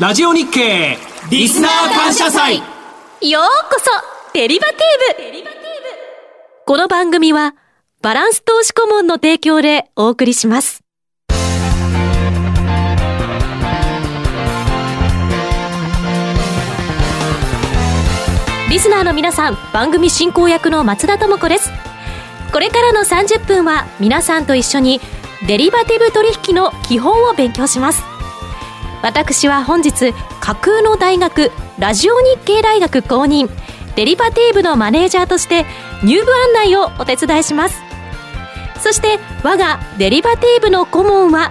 ラジオ日経リスナー感謝祭ようこそデリバティブこの番組はバランス投資顧問の提供でお送りします。リスナーの皆さん、番組進行役の松田智子です。これからの30分は皆さんと一緒にデリバティブ取引の基本を勉強します。私は本日架空の大学ラジオ日経大学公認デリバティブのマネージャーとして入部案内をお手伝いします。そして我がデリバティブの顧問は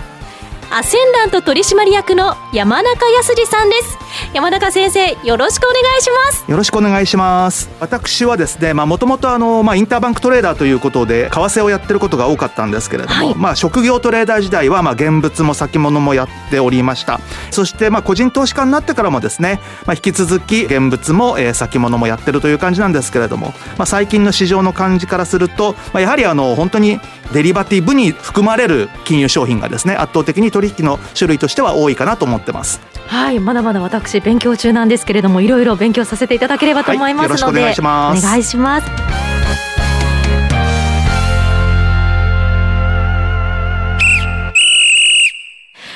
アセンダント取締役の山中康二さんです。山中先生よろしくお願いします。よろしくお願いします。私はですねまあもともとあのまあインターバンクトレーダーということで為替をやってることが多かったんですけれども、はい、まあ職業トレーダー時代はまあ現物も先物もやっておりました。そしてまあ個人投資家になってからもですねまあ引き続き現物もえ先物もやってるという感じなんですけれどもまあ最近の市場の感じからするとまあやはりあの本当にデリバティブに含まれる金融商品がですね圧倒的に取引の種類としては多いかなと思ってます。はい。まだまだ私勉強中なんですけれどもいろいろ勉強させていただければと思いますので、はい、お願いします。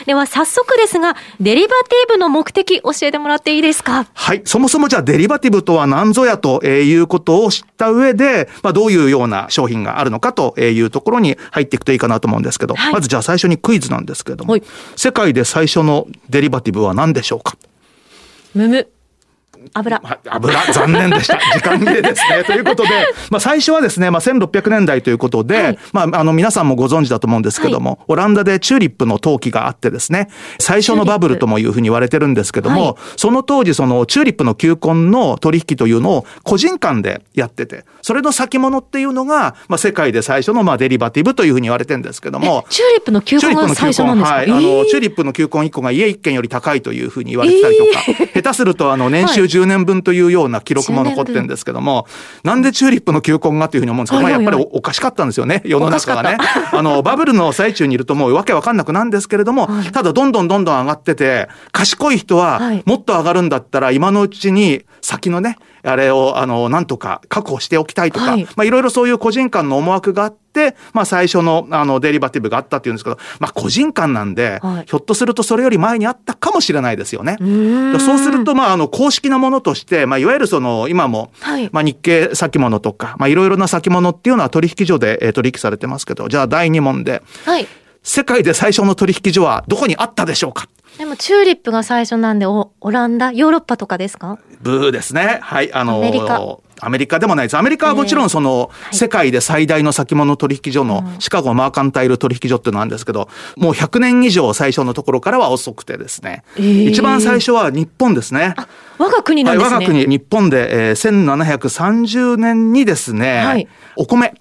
では早速ですが、デリバティブの目的教えてもらっていいですか？はい。そもそもじゃあデリバティブとは何ぞやということを知った上で、まあどういうような商品があるのかというところに入っていくといいかなと思うんですけど、はい、まずじゃあ最初にクイズなんですけれども、はい、世界で最初のデリバティブは何でしょうか？むむ。油。油、残念でした。時間切れですね。ということで、まあ最初はですね、まあ1600年代ということで、はい、まああの皆さんもご存知だと思うんですけども、はい、オランダでチューリップの陶器があってですね、最初のバブルともいうふうに言われてるんですけども、はい、その当時そのチューリップの球根の取引というのを個人間でやってて、それの先物っていうのが、まあ世界で最初のまあデリバティブというふうに言われてるんですけども、チューリップの球根が最初なんですか？はい。あの、チューリップの球根1個が家1軒より高いというふうに言われてたりとか、えー、下手するとあの年収10年分というような記録も残ってるんですけども、なんでチューリップの球根がっていうふうに思うんですけど、まあやっぱりおかしかったんですよね、世の中がね。あの、バブルの最中にいるともうわけわかんなくなんですけれども、ただどんどんどんどん上がってて、賢い人はもっと上がるんだったら今のうちに先のね、あれを、あの、なんとか確保しておきたいとか、はい、まあいろいろそういう個人間の思惑があって、まあ最初の、あの、デリバティブがあったっていうんですけど、まあ個人間なんで、はい、ひょっとするとそれより前にあったかもしれないですよね。そうすると、まああの、公式なものとして、まあいわゆるその、今も、はい、まあ日経先物とか、まあいろいろな先物っていうのは取引所で、えー、取引されてますけど、じゃあ第2問で、はい、世界で最初の取引所はどこにあったでしょうか？でもチューリップが最初なんでオランダ？ヨーロッパとかですか？ブーですねはいあのアメリカアメリカでもないです。アメリカはもちろんその、世界で最大の先物取引所のシカゴマーカンタイル取引所っていうのなんですけど、もう100年以上最初のところからは遅くてですね。えー、一番最初は日本ですね。我が国なんですね。はい、我が国、日本で、えー、1730年にですね、はい、お米。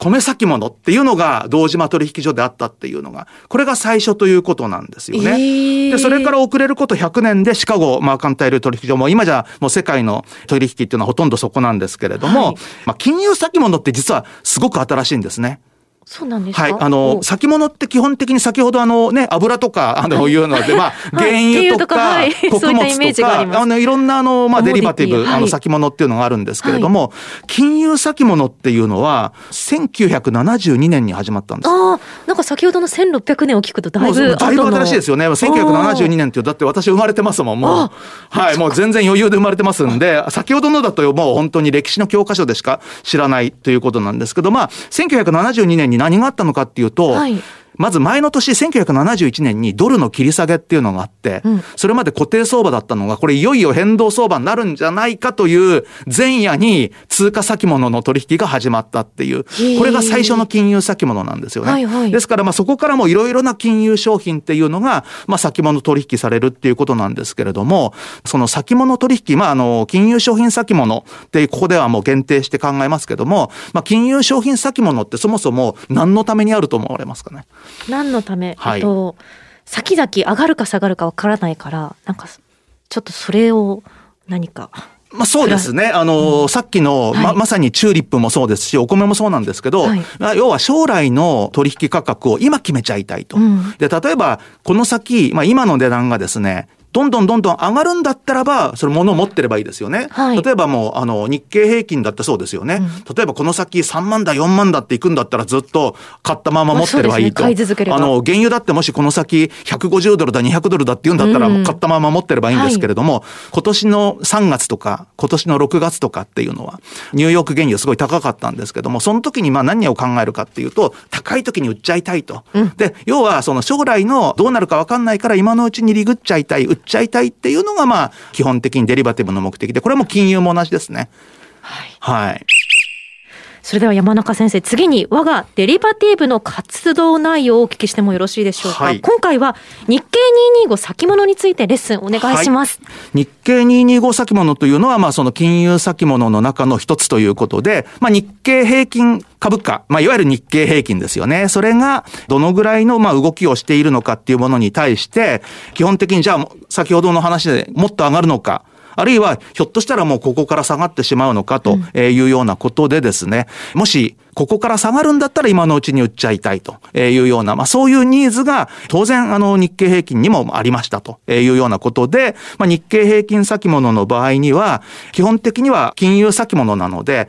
米先物っていうのが堂島取引所であったっていうのが、これが最初ということなんですよね。えー、で、それから遅れること100年でシカゴマーカンタイル取引所も今じゃもう世界の取引っていうのはほとんどそこなんですけれども、はい、まあ金融先物って実はすごく新しいんですね。そうなんですか？はい。あの、先物って基本的に先ほどあのね、油とか、あの、いうので、まあ、原油とか、穀物とか、あの、いろんなあの、まあ、デリバティブ、あの、先物っていうのがあるんですけれども、金融先物っていうのは、1972年に始まったんです。ああ、なんか先ほどの1600年を聞くとだいぶ。だいぶ新しいですよね。1972年っていう、だって私生まれてますもん、もう。はい、もう全然余裕で生まれてますんで、先ほどのだともう本当に歴史の教科書でしか知らないということなんですけど、まあ、1972年に何があったのかっていうと、はい、まず前の年1971年にドルの切り下げっていうのがあって、うん、それまで固定相場だったのが、これいよいよ変動相場になるんじゃないかという前夜に通貨先物の取引が始まったっていう、これが最初の金融先物なんですよね。はいはい、ですからまあそこからもいろいろな金融商品っていうのが、まあ先物取引されるっていうことなんですけれども、その先物取引、まああの、金融商品先物ってここではもう限定して考えますけども、まあ金融商品先物ってそもそも何のためにあると思われますかね？何のため、はい、と先々上がるか下がるかわからないからなんかちょっとそれを何か。まあそうですね。あの、うん、さっきの、ま、まさにチューリップもそうですし、お米もそうなんですけど、はい、要は将来の取引価格を今決めちゃいたいと。うん、で、例えば、この先、まあ今の値段がですね、どんどんどんどん上がるんだったらば、それ物を持ってればいいですよね。はい、例えばもう、あの、日経平均だってそうですよね。うん、例えばこの先3万だ、4万だっていくんだったらずっと買ったまま持ってればいいと。まあの、原油だってもしこの先150ドルだ、200ドルだって言うんだったら、買ったまま持ってればいいんですけれども、はい、今年の3月とか、今年の6月とかっていうのは、ニューヨーク原油すごい高かったんですけども、その時にまあ何を考えるかっていうと、高い時に売っちゃいたいと。うん、で、要はその将来のどうなるか分かんないから今のうちにリグっちゃいたい、売っちゃいたいっていうのがまあ基本的にデリバティブの目的で、これも金融も同じですね。はい。はい。それでは山中先生、次に我がデリバティブの活動内容をお聞きしてもよろしいでしょうか？はい、今回は日経225先物についてレッスンお願いします。はい、日経225先物というのは、まあその金融先物の中の一つということで、まあ日経平均株価、まあいわゆる日経平均ですよね。それがどのぐらいのまあ動きをしているのかっていうものに対して、基本的にじゃあ先ほどの話でもっと上がるのか、あるいはひょっとしたらもうここから下がってしまうのかというようなことでですね、もしここから下がるんだったら今のうちに売っちゃいたいというような、まあそういうニーズが当然あの日経平均にもありましたというようなことで、まあ日経平均先物の場合には基本的には金融先物なので、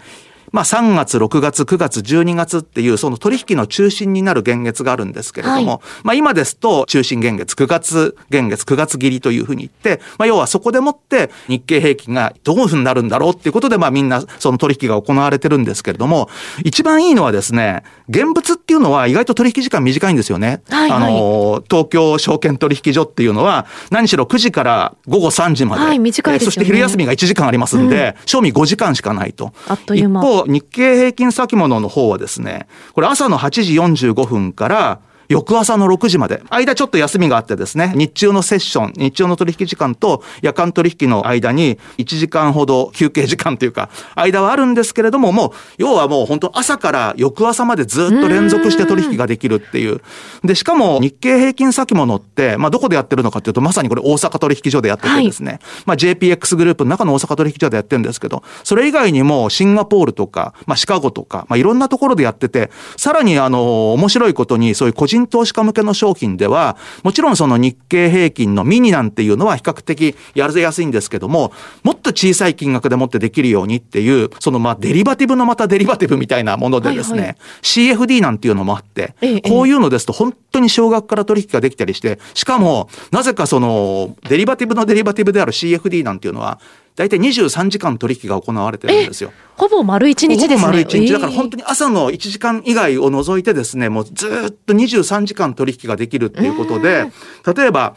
まあ3月、6月、9月、12月っていうその取引の中心になる現月があるんですけれども、はい、まあ今ですと中心現月、9月現月、9月切りというふうに言って、まあ要はそこでもって日経平均がどういうふうになるんだろうっていうことでまあみんなその取引が行われてるんですけれども、一番いいのはですね、現物っていうのは意外と取引時間短いんですよね。はいはい、あの、東京証券取引所っていうのは何しろ9時から午後3時まで。はい、短いですよね。そして昼休みが1時間ありますんで、うん、賞味5時間しかないと。あっという間。一方、日経平均先物の方はですね、これ朝の8時45分から翌朝の6時まで。間ちょっと休みがあってですね、日中のセッション、日中の取引時間と夜間取引の間に1時間ほど休憩時間というか、間はあるんですけれども、もう、要はもう本当朝から翌朝までずっと連続して取引ができるっていう。で、しかも日経平均先物って、まあどこでやってるのかっていうと、まさにこれ大阪取引所でやっててですね、はい、まあ JPX グループの中の大阪取引所でやってるんですけど、それ以外にもシンガポールとか、まあシカゴとか、まあいろんなところでやってて、さらにあの、面白いことにそういう個人投資家向けの商品では、もちろんその日経平均のミニなんていうのは比較的やりやすいんですけども、もっと小さい金額でもってできるようにっていう、そのまあデリバティブのまたデリバティブみたいなものでですね、はいはい、CFD なんていうのもあって、ええ、こういうのですと本当に少額から取引ができたりして、しかも、なぜかその、デリバティブのデリバティブである CFD なんていうのは、大体23時間取引が行われてるんですよ。ほぼ丸1日ですね。ほぼ丸1日。だから本当に朝の1時間以外を除いてですね、もうずっと23時間取引ができるっていうことで、例えば、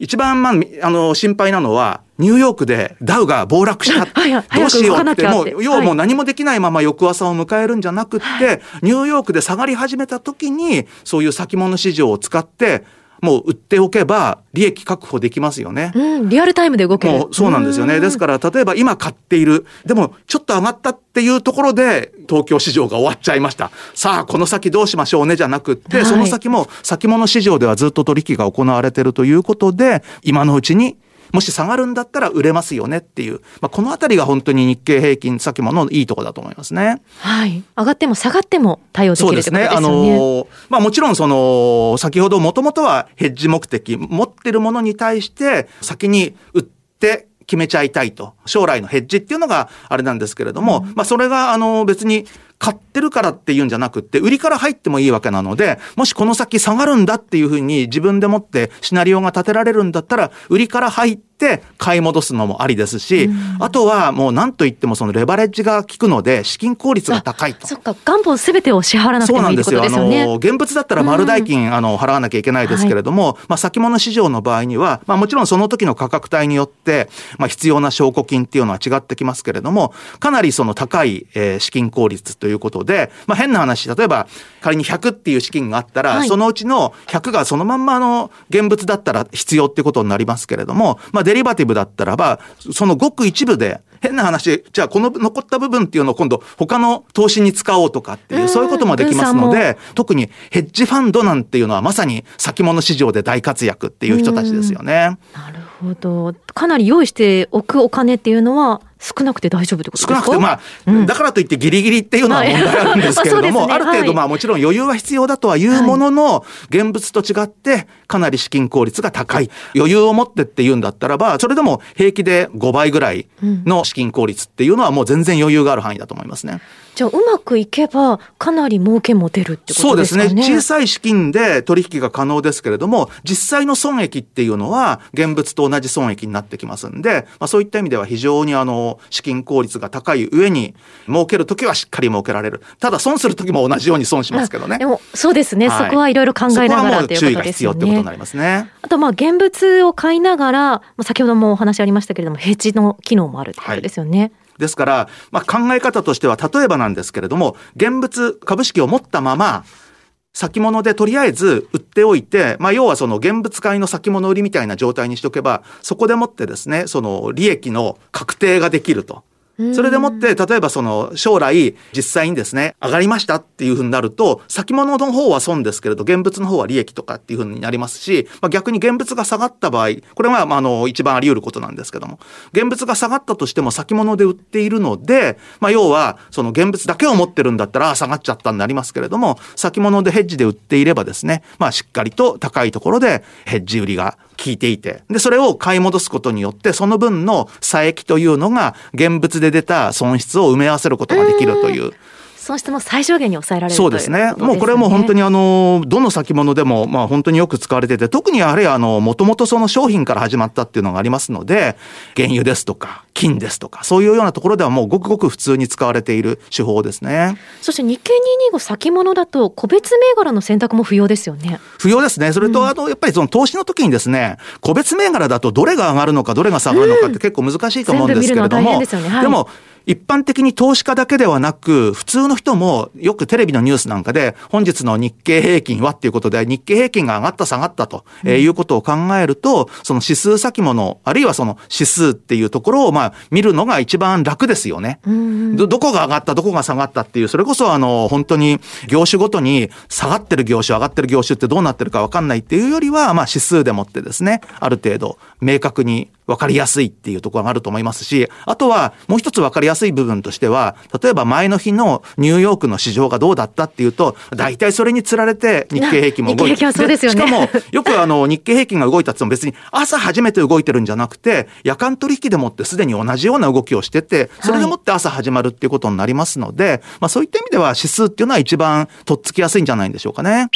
一番、まあ、あの、心配なのは、ニューヨークでダウが暴落した。どうしようって、もう、要はもう何もできないまま翌朝を迎えるんじゃなくって、ニューヨークで下がり始めた時に、そういう先物市場を使って、もう売っておけば利益確保できますよね。うん、リアルタイムで動ける。そうなんですよね。ですから、例えば今買っている、でもちょっと上がったっていうところで東京市場が終わっちゃいました。さあ、この先どうしましょうねじゃなくって、はい、その先も先物市場ではずっと取引が行われているということで、今のうちにもし下がるんだったら売れますよねっていう、まあ、このあたりが本当に日経平均先物のいいところだと思いますね。はい。上がっても下がっても対応できるそうですね。あの、まあもちろんその、先ほどもともとはヘッジ目的、持ってるものに対して先に売って決めちゃいたいと。将来のヘッジっていうのがあれなんですけれども、うん、まあそれがあの別に買ってるからっていうんじゃなくって、売りから入ってもいいわけなので、もしこの先下がるんだっていうふうに自分でもってシナリオが立てられるんだったら、売りから入ってって買い戻すのもありですし、うん、あとはもう何と言ってもそのレバレッジが効くので資金効率が高いと。そっか、元本すべてを支払わなくてもいいことですよね。あの、現物だったら丸代金、うん、あの、払わなきゃいけないですけれども、はい、まあ先物市場の場合には、まあもちろんその時の価格帯によって、まあ必要な証拠金っていうのは違ってきますけれども、かなりその高い、えー、資金効率ということで、まあ変な話、例えば仮に100っていう資金があったら、はい、そのうちの100がそのまんまの現物だったら必要っていうことになりますけれども、まあデリバティブだったらったらば、そのごく一部で、変な話、じゃあこの残った部分っていうのを今度他の投資に使おうとかっていう、そういうこともできますので、特にヘッジファンドなんていうのはまさに先物市場で大活躍っていう人たちですよね。なるほど。かなり用意しておくお金っていうのは、少なくて大丈夫ってことですか？少なくて、まあ、うん、だからといってギリギリっていうのは問題あるんですけれども、ある程度、まあもちろん余裕は必要だとはいうものの、現物と違って、かなり資金効率が高い。余裕を持ってって言うんだったらば、それでも平気で5倍ぐらいの資金効率っていうのはもう全然余裕がある範囲だと思いますね。じゃあうまくいけばかなり儲けも出るってことですかね。そうですね？小さい資金で取引が可能ですけれども、実際の損益っていうのは現物と同じ損益になってきますんで、まあ、そういった意味では非常にあの資金効率が高い上に儲けるときはしっかり儲けられる。ただ損するときも同じように損しますけどね。でもそうですね。はい、そこはいろいろ考えながらということですよね。注意が必要ってことになりますね。あとまあ現物を買いながら、先ほどもお話ありましたけれども、ヘッジの機能もあるってことですよね。はいですから、まあ、考え方としては、例えばなんですけれども、現物株式を持ったまま、先物でとりあえず売っておいて、まあ、要はその現物買いの先物売りみたいな状態にしておけば、そこでもってですね、その利益の確定ができると。それでもって、例えばその将来実際にですね、上がりましたっていうふうになると、先物の方は損ですけれど、現物の方は利益とかっていうふうになりますし、まあ、逆に現物が下がった場合、これはまああの一番あり得ることなんですけども、現物が下がったとしても先物で売っているので、まあ要はその現物だけを持ってるんだったら下がっちゃったになりますけれども、先物でヘッジで売っていればですね、まあしっかりと高いところでヘッジ売りが聞いていて、で、それを買い戻すことによって、その分の差益というのが、現物で出た損失を埋め合わせることができるという。損失も最小限に抑えられるそうですね。すねもうこれはもう本当にあの、どの先物でも、まあ本当によく使われてて、特にあの、もともとその商品から始まったっていうのがありますので、原油ですとか、金ですとか、そういうようなところではもうごくごく普通に使われている手法ですね。そして日経225先物だと、個別銘柄の選択も不要ですよね。不要ですね。それと、あの、やっぱりその投資の時にですね、個別銘柄だとどれが上がるのか、どれが下がるのかって結構難しいと思うんですけれども、でねはい、でも、一般的に投資家だけではなく、普通の人もよくテレビのニュースなんかで、本日の日経平均はっていうことで、日経平均が上がった下がったと、えいうことを考えると、その指数先物、あるいはその指数っていうところを、まあ、見るのが一番楽ですよね。ど、どこが上がった、どこが下がったっていう、それこそあの、本当に業種ごとに下がってる業種、上がってる業種ってどうなってるかわかんないっていうよりは、まあ、指数でもってですね、ある程度明確に分かりやすいっていうところがあると思いますし、あとはもう一つ分かりやすい部分としては、例えば前の日のニューヨークの市場がどうだったっていうと、大体それにつられて日経平均も動いて、そうですよね、しかもよくあの日経平均が動いたっても別に朝初めて動いてるんじゃなくて、夜間取引でもってすでに同じような動きをしてて、それでもって朝始まるっていうことになりますので、はい、まあそういった意味では指数っていうのは一番とっつきやすいんじゃないんでしょうかね。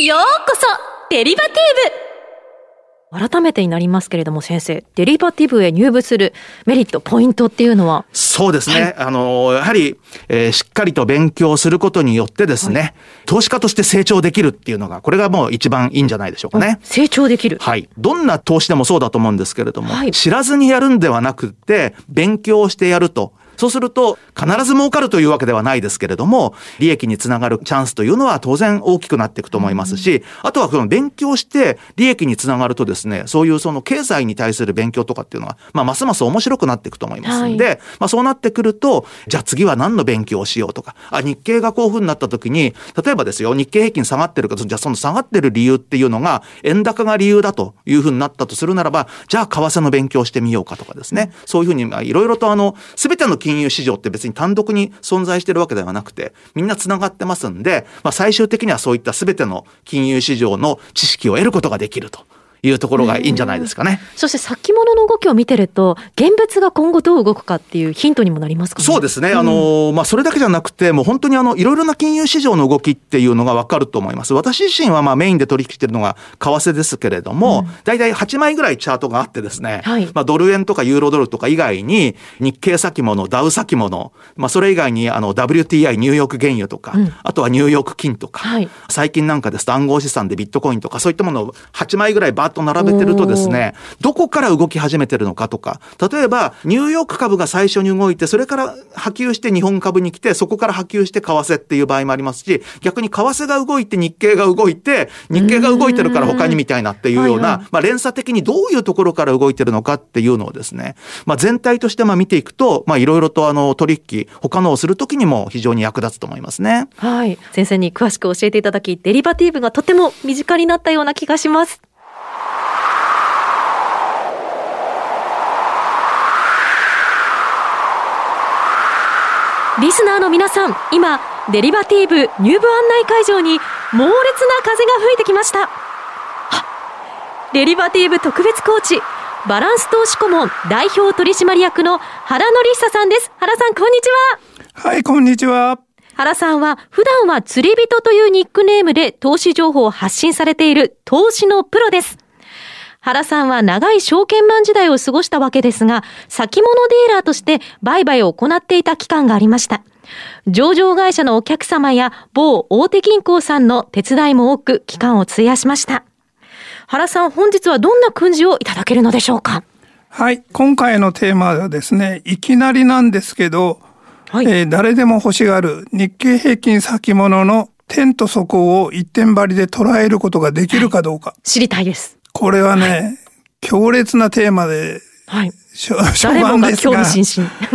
ようこそデリバティブ改めてになりますけれども先生、デリバティブへ入部するメリット、ポイントっていうのは？そうですね。はい、あの、やはり、えー、しっかりと勉強することによってですね、はい、投資家として成長できるっていうのが、これがもう一番いいんじゃないでしょうかね。成長できるはい。どんな投資でもそうだと思うんですけれども、はい、知らずにやるんではなくて、勉強してやると。そうすると、必ず儲かるというわけではないですけれども、利益につながるチャンスというのは当然大きくなっていくと思いますし、あとはその勉強して利益につながるとですね、そういうその経済に対する勉強とかっていうのは、まあ、ますます面白くなっていくと思いますんで、はい、まあ、そうなってくると、じゃあ次は何の勉強をしようとか、あ、日経がこういうふうになった時に、例えばですよ、日経平均下がってるけど、じゃあその下がってる理由っていうのが、円高が理由だというふうになったとするならば、じゃあ為替の勉強してみようかとかですね、そういうふうに、まあ、いろいろとあの、すべての金融市場って別に単独に存在してるわけではなくて、みんな繋がってますんで、まあ、最終的にはそういった全ての金融市場の知識を得ることができると。いうところがいいんじゃないですかね。そして先物の動きを見てると、現物が今後どう動くかっていうヒントにもなりますか、ね、そうですね。あの、まあ、それだけじゃなくて、もう本当にあの、いろいろな金融市場の動きっていうのがわかると思います。私自身はまあメインで取引してるのが為替ですけれども、大、う、体、ん、8枚ぐらいチャートがあってですね、はい、まあ、ドル円とかユーロドルとか以外に、日経先物、ダウ先物、まあ、それ以外にあの、WTI ニューヨーク原油とか、うん、あとはニューヨーク金とか、はい、最近なんかですと暗号資産でビットコインとか、そういったものを8枚ぐらいバーッと並べてるとですね、どこから動き始めてるのかとか、例えば、ニューヨーク株が最初に動いて、それから波及して日本株に来て、そこから波及して為替っていう場合もありますし、逆に為替が動いて日経が動いて、日経が動いてるから他にみたいなっていうような、まあ連鎖的にどういうところから動いてるのかっていうのをですね、まあ全体としてまあ見ていくと、まあいろいろとあの取引、他のをするときにも非常に役立つと思いますね。はい。先生に詳しく教えていただき、デリバティブがとても身近になったような気がします。リスナーの皆さん、今、デリバティブ入部案内会場に猛烈な風が吹いてきました。デリバティブ特別コーチ、バランス投資顧問代表取締役の原則久さんです。原さん、こんにちは。はい、こんにちは。原さんは普段は釣り人というニックネームで投資情報を発信されている投資のプロです。原さんは長い証券マン時代を過ごしたわけですが、先物デーラーとして売買を行っていた期間がありました。上場会社のお客様や某大手銀行さんの手伝いも多く期間を費やしました。原さん、本日はどんな訓示をいただけるのでしょうか？はい。今回のテーマはですね、いきなりなんですけど、はい、えー、誰でも欲しがる日経平均先物の点と底を一点張りで捉えることができるかどうか。はい、知りたいです。これはね、はい、強烈なテーマで、はい。初版ですが、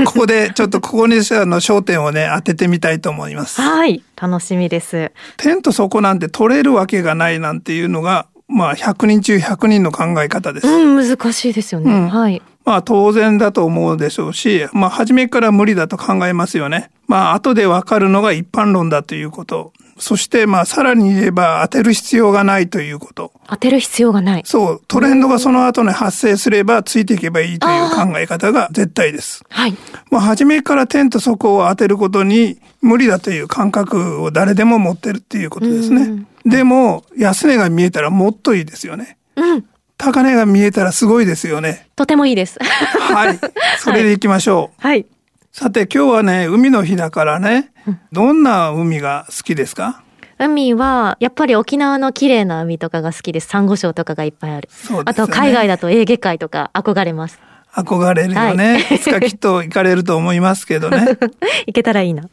ここでちょっとここにあの焦点をね、当ててみたいと思います。はい。楽しみです。点と底なんて取れるわけがないなんていうのが、まあ、100人中100人の考え方です。うん、難しいですよね。うん、はい。まあ、当然だと思うでしょうし、まあ、初めから無理だと考えますよね。まあ、後でわかるのが一般論だということ。そして、まあ、さらに言えば当てる必要がないということ。当てる必要がない。そう。トレンドがその後に発生すればついていけばいいという考え方が絶対です。はい。まあ、初めから点と底を当てることに無理だという感覚を誰でも持ってるっていうことですね。でも、安値が見えたらもっといいですよね。うん。高値が見えたらすごいですよね。とてもいいです。はい。それでいきましょう。はい。さて今日はね、海の日だからね、どんな海が好きですか？海は、やっぱり沖縄の綺麗な海とかが好きです。サンゴ礁とかがいっぱいある。そうですね、あと海外だとエーゲ海とか憧れます。憧れるよね。はい、いつかきっと行かれると思いますけどね。行けたらいいな。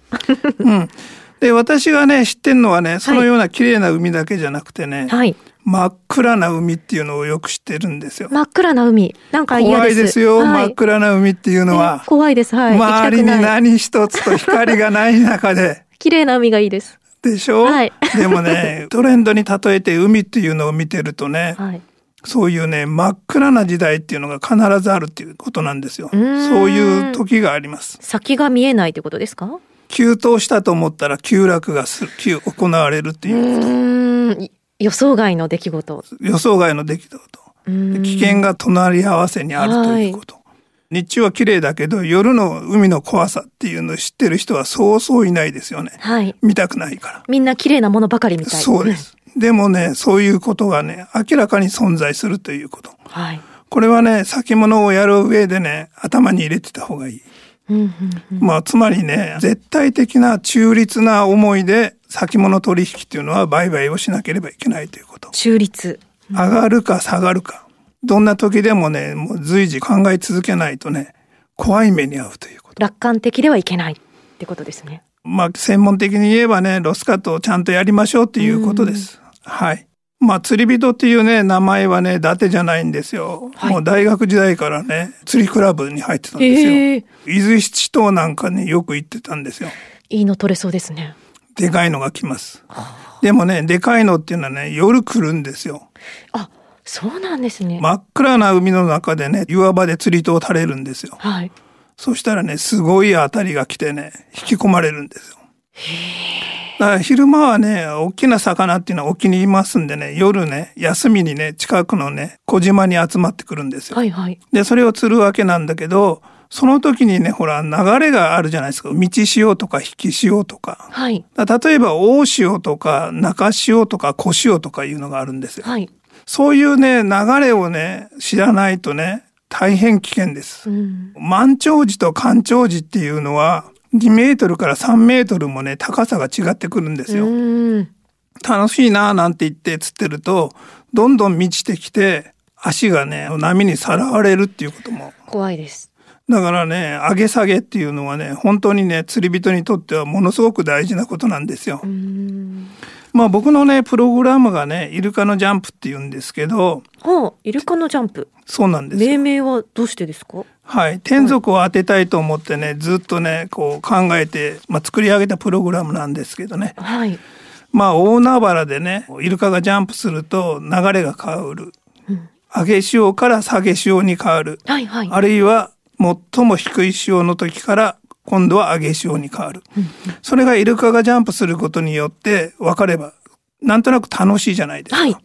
うん。で、私がね、知ってんのはね、そのような綺麗な海だけじゃなくてね、はい、真っ暗な海っていうのをよく知ってるんですよ。真っ暗な海。なんか嫌です。怖いですよ、はい、真っ暗な海っていうのは。怖いです。はい。周りに何一つと光がない中で。綺麗な海がいいです。でしょ？はい。でもね、トレンドに例えて海っていうのを見てるとね、はい、そういうね、真っ暗な時代っていうのが必ずあるっていうことなんですよ。そういう時があります。先が見えないってことですか？急騰したと思ったら急落がする、急行われるっていうこと。予想外の出来事。予想外の出来事。危険が隣り合わせにあるということ。はい日中は綺麗だけど夜の海の怖さっていうのを知ってる人はそうそういないですよね。はい。見たくないから。みんな綺麗なものばかりみたいそうです。でもね、そういうことがね、明らかに存在するということ。はい。これはね、先物をやる上でね、頭に入れてた方がいい。まあ、つまりね、絶対的な中立な思いで先物取引っていうのは売買をしなければいけないということ。中立。上がるか下がるか。どんな時でもね、もう随時考え続けないとね、怖い目に遭うということ。楽観的ではいけないってことですね。まあ、専門的に言えばね、ロスカットをちゃんとやりましょうっていうことです。はい。まあ、釣り人っていうね、名前はね、伊達じゃないんですよ。はい、もう大学時代からね、釣りクラブに入ってたんですよ。えー、伊豆七島なんかによく行ってたんですよ。いいの取れそうですね。でかいのが来ます。でもね、でかいのっていうのはね、夜来るんですよ。あ、そうなんですね。真っ暗な海の中でね、岩場で釣り糸を垂れるんですよ。はい。そしたらね、すごい当たりが来てね、引き込まれるんですよ。だから昼間はね、大きな魚っていうのは沖にいますんでね、夜ね、休みにね、近くのね、小島に集まってくるんですよ。はいはい。で、それを釣るわけなんだけど、その時にね、ほら、流れがあるじゃないですか。道潮とか引き潮とか。はい。例えば、大潮とか、中潮とか、小潮とかいうのがあるんですよ。はい。そういうね、流れをね、知らないとね、大変危険です。うん、満潮時と干潮時っていうのは、2メートルから3メートルもね、高さが違ってくるんですよ。楽しいなーなんて言って釣ってると、どんどん満ちてきて、足がね、波にさらわれるっていうことも。怖いです。だからね、上げ下げっていうのはね、本当にね、釣り人にとってはものすごく大事なことなんですよ。まあ僕のね、プログラムがね、イルカのジャンプって言うんですけど。はあ、イルカのジャンプ。そうなんです命名はどうしてですか？はい。天属を当てたいと思ってね、ずっとね、こう考えて、まあ作り上げたプログラムなんですけどね。はい。まあ大海原でね、イルカがジャンプすると流れが変わる。うん、上げ潮から下げ潮に変わる。はいはい。あるいは最も低い潮の時から今度は上げ潮に変わる。それがイルカがジャンプすることによって分かれば、なんとなく楽しいじゃないですか。はい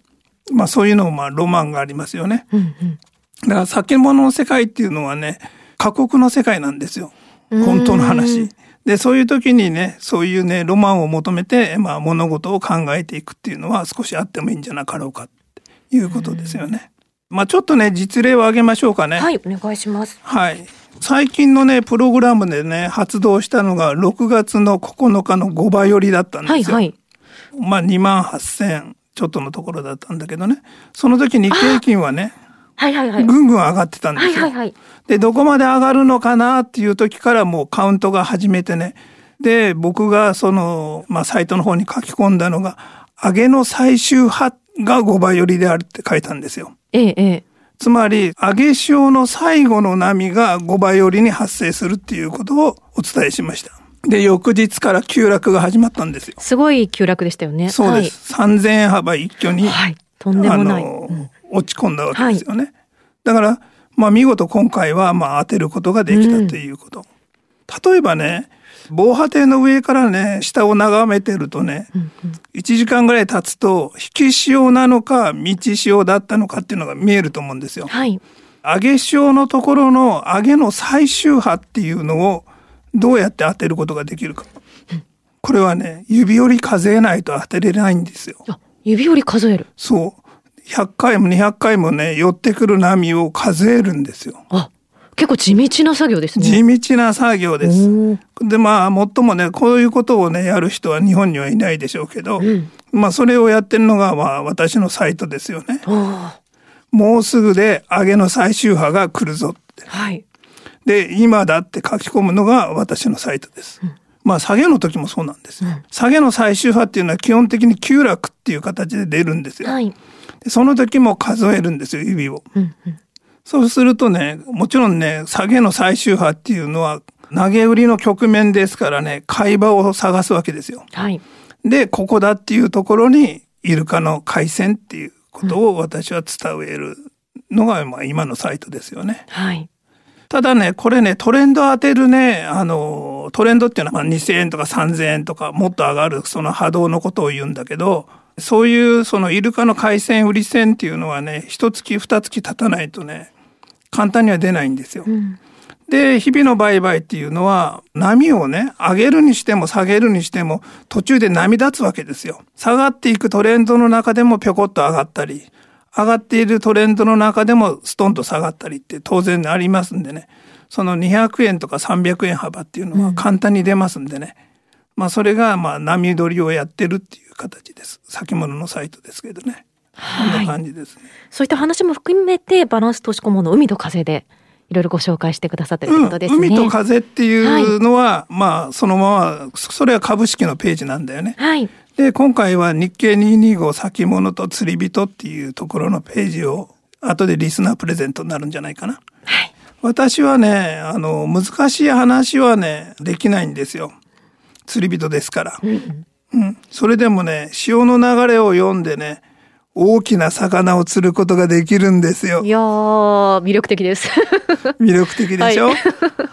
まあそういうのもまあロマンがありますよね。うんうんだから先物の世界っていうのはね、過酷の世界なんですよ。本当の話。で、そういう時にね、そういうね、ロマンを求めて、まあ物事を考えていくっていうのは少しあってもいいんじゃなかろうかっていうことですよね。まあちょっとね、実例を挙げましょうかね。はい、お願いします。はい。最近のね、プログラムでね、発動したのが6月の9日の5倍寄りだったんですよ。はいはい。まあ2万8000ちょっとのところだったんだけどね。その時日経平均はね、はいはいはい。ぐんぐん上がってたんですよ。はいはいはい。で、どこまで上がるのかなっていう時からもうカウントが始めてね。で、僕がその、まあ、サイトの方に書き込んだのが、上げの最終波が5倍寄りであるって書いたんですよ。ええええ。つまり、上げ潮の最後の波が5倍寄りに発生するっていうことをお伝えしました。で、翌日から急落が始まったんですよ。すごい急落でしたよね。そうです。3000円幅一挙に、はい。はい。とんでもない。あの、落ち込んだわけですよね。だから、まあ見事今回はまあ当てることができたということ。例えばね、防波堤の上からね、下を眺めてるとね、1時間ぐらい経つと、引き潮なのか、道潮だったのかっていうのが見えると思うんですよ。はい。上げ潮のところの上げの最終波っていうのをどうやって当てることができるか。これはね、指折り数えないと当てれないんですよ。あ、指折り数える。そう。100回も200回もね、寄ってくる波を数えるんですよ。あ、結構地道な作業ですね。地道な作業でおす。ーで、まあ、もっともね、こういうことをね、やる人は日本にはいないでしょうけど、んまあ、それをやってるのが、まあ、私のサイトですよね。あもうすぐで上げの最終波が来るぞって。ーはい。で、今だって書き込むのが私のサイトです。まあ、下げの時もそうなんですよ。下げの最終波っていうのは基本的に急落っていう形で出るんですよ。はい。でその時も数えるんですよ、指を。うんうん。そうするとね、もちろんね、下げの最終波っていうのは、投げ売りの局面ですからね、買い場を探すわけですよ。はい。で、ここだっていうところに、イルカの回線っていうことを私は伝えるのが、まあ今のサイトですよね。はい。ただね、これね、トレンド当てるね、あの、トレンドっていうのはまあ2000円とか3000円とかもっと上がるその波動のことを言うんだけど、そういうそのイルカの回線売り線っていうのはね、一月二月経たないとね、簡単には出ないんですよ。うん。で、日々の売買っていうのは、波をね、上げるにしても下げるにしても、途中で波立つわけですよ。下がっていくトレンドの中でもぴょこっと上がったり、上がっているトレンドの中でもストンと下がったりって当然ありますんでね。その200円とか300円幅っていうのは簡単に出ますんでね。まあそれがまあ波取りをやってるっていう形です。先物のサイトですけどね。こんな感じですね。そういった話も含めて、バランス投資顧問の海と風で、いろいろご紹介してくださってるということですね。うん、海と風っていうのは、まあそのままそれは株式のページなんだよね。はい。で今回は日経225先物と釣り人っていうところのページを後でリスナープレゼントになるんじゃないかな。はい。私はねあの難しい話はねできないんですよ。釣り人ですから。うん、それでもね潮の流れを読んでね大きな魚を釣ることができるんですよい。やー、魅力的です。魅力的でしょ、はい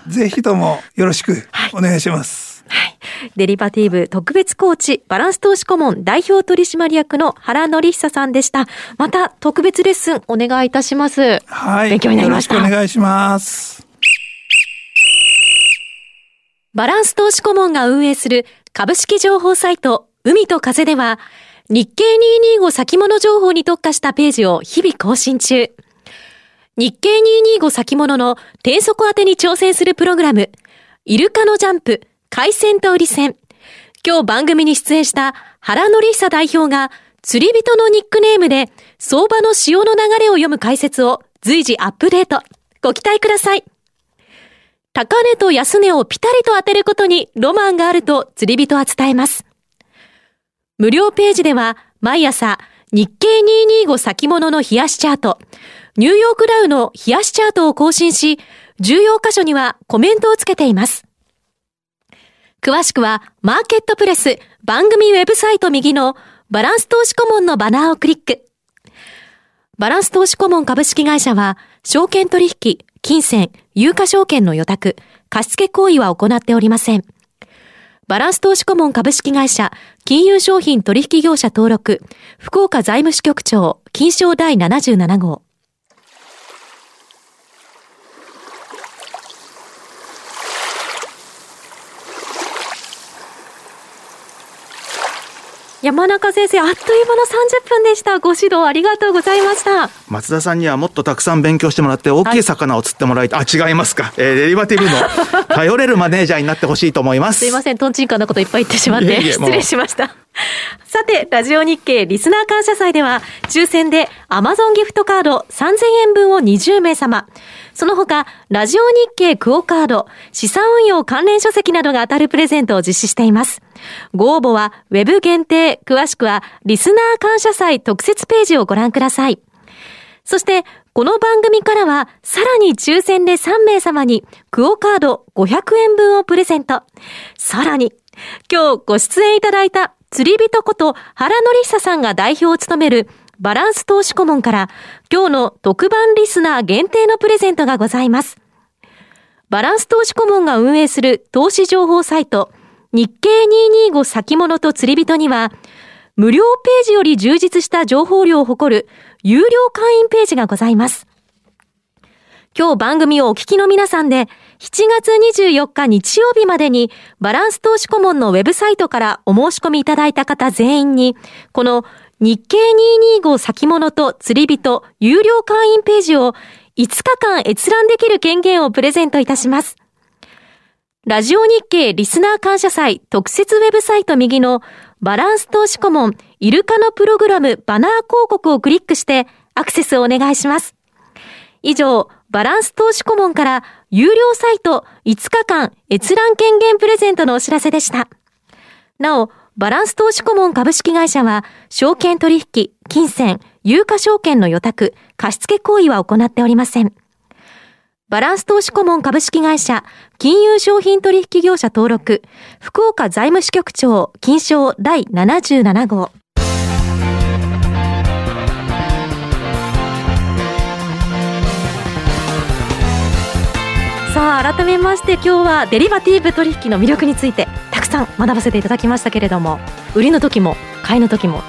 ぜひともよろしくお願いします。はい。デリバティブ特別コーチ、バランス投資顧問代表取締役の原則久さんでした。また特別レッスンお願いいたします。はい。勉強になりましたよろしくお願いします。バランス投資顧問が運営する株式情報サイト、海と風では、日経225先物情報に特化したページを日々更新中。日経225先物の低速当てに挑戦するプログラム、イルカのジャンプ、海鮮と売り線。今日番組に出演した原則久代表が、釣り人のニックネームで、相場の潮の流れを読む解説を随時アップデート。ご期待ください。高値と安値をピタリと当てることにロマンがあると釣り人は伝えます。無料ページでは毎朝日経225先物の冷やしチャート、ニューヨークダウの冷やしチャートを更新し、重要箇所にはコメントをつけています。詳しくはマーケットプレス番組ウェブサイト右のバランス投資顧問のバナーをクリック。バランス投資顧問株式会社は、証券取引、金銭、有価証券の予託、貸付行為は行っておりません。バランス投資顧問株式会社、金融商品取引業者登録、福岡財務支局長、金賞第77号。山中先生、あっという間の30分でした。ご指導ありがとうございました。松田さんにはもっとたくさん勉強してもらって、大きい魚を釣ってもらいたい。はい、あ、違いますか？えー、デリバティブの 頼れるマネージャーになってほしいと思います。すいません、トンチンカンなこといっぱい言ってしまって、失礼しました。さて、ラジオ日経リスナー感謝祭では、抽選で Amazon ギフトカード3000円分を20名様、その他、ラジオ日経クオカード、資産運用関連書籍などが当たるプレゼントを実施しています。ご応募は、ウェブ限定、詳しくは、リスナー感謝祭特設ページをご覧ください。そして、この番組からは、さらに抽選で3名様に、クオカード500円分をプレゼント。さらに、今日ご出演いただいた釣り人こと原則久さんが代表を務めるバランス投資顧問から今日の特番リスナー限定のプレゼントがございます。バランス投資顧問が運営する投資情報サイト日経225先物と釣り人には無料ページより充実した情報量を誇る有料会員ページがございます。今日番組をお聞きの皆さんで7月24日日曜日までにバランス投資顧問のウェブサイトからお申し込みいただいた方全員にこの日経225先物と釣り人有料会員ページを5日間閲覧できる権限をプレゼントいたします。ラジオ日経リスナー感謝祭特設ウェブサイト右のバランス投資顧問イルカのプログラムバナー広告をクリックしてアクセスをお願いします。以上、バランス投資顧問から有料サイト5日間閲覧権限プレゼントのお知らせでした。なお、バランス投資顧問株式会社は、証券取引、金銭、有価証券の予託、貸付行為は行っておりません。バランス投資顧問株式会社、金融商品取引業者登録、福岡財務支局長、金賞第77号。さあ、改めまして今日はデリバティブ取引の魅力についてたくさん学ばせていただきましたけれども売りの時も買いの時も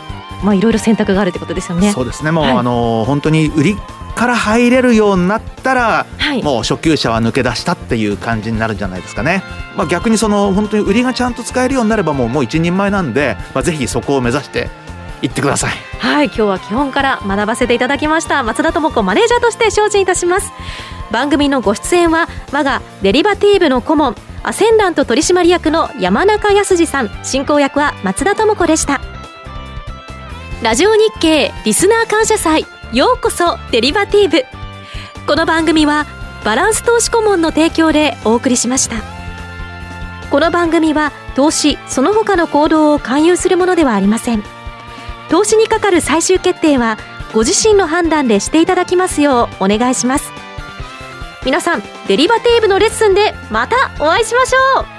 まあいろいろ選択があるってことですよね。そうですね。もう、はい、あの本当に売りから入れるようになったら、はい、もう初級者は抜け出したっていう感じになるんじゃないですかね、まあ、逆にその本当に売りがちゃんと使えるようになればもうもう一人前なんで、まあ、ぜひそこを目指して行ってください。はい今日は基本から学ばせていただきました。松田智子マネージャーとして精進いたします。番組のご出演は我がデリバティブの顧問アセンダント取締役の山中康さん。進行役は松田智子でしたラジオ日経リスナー感謝祭ようこそデリバティブ。この番組はバランス投資顧問の提供でお送りしました。この番組は投資その他の行動を勧誘するものではありません。投資にかかる最終決定はご自身の判断でしていただきますようお願いします。皆さんデリバティブのレッスンでまたお会いしましょう。